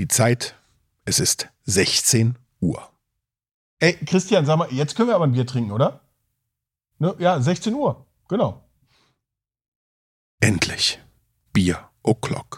Die Zeit, es ist 16 Uhr. Ey, Christian, sag mal, jetzt können wir aber ein Bier trinken, oder? Ne? Ja, 16 Uhr. Genau. Endlich. Bier o'clock.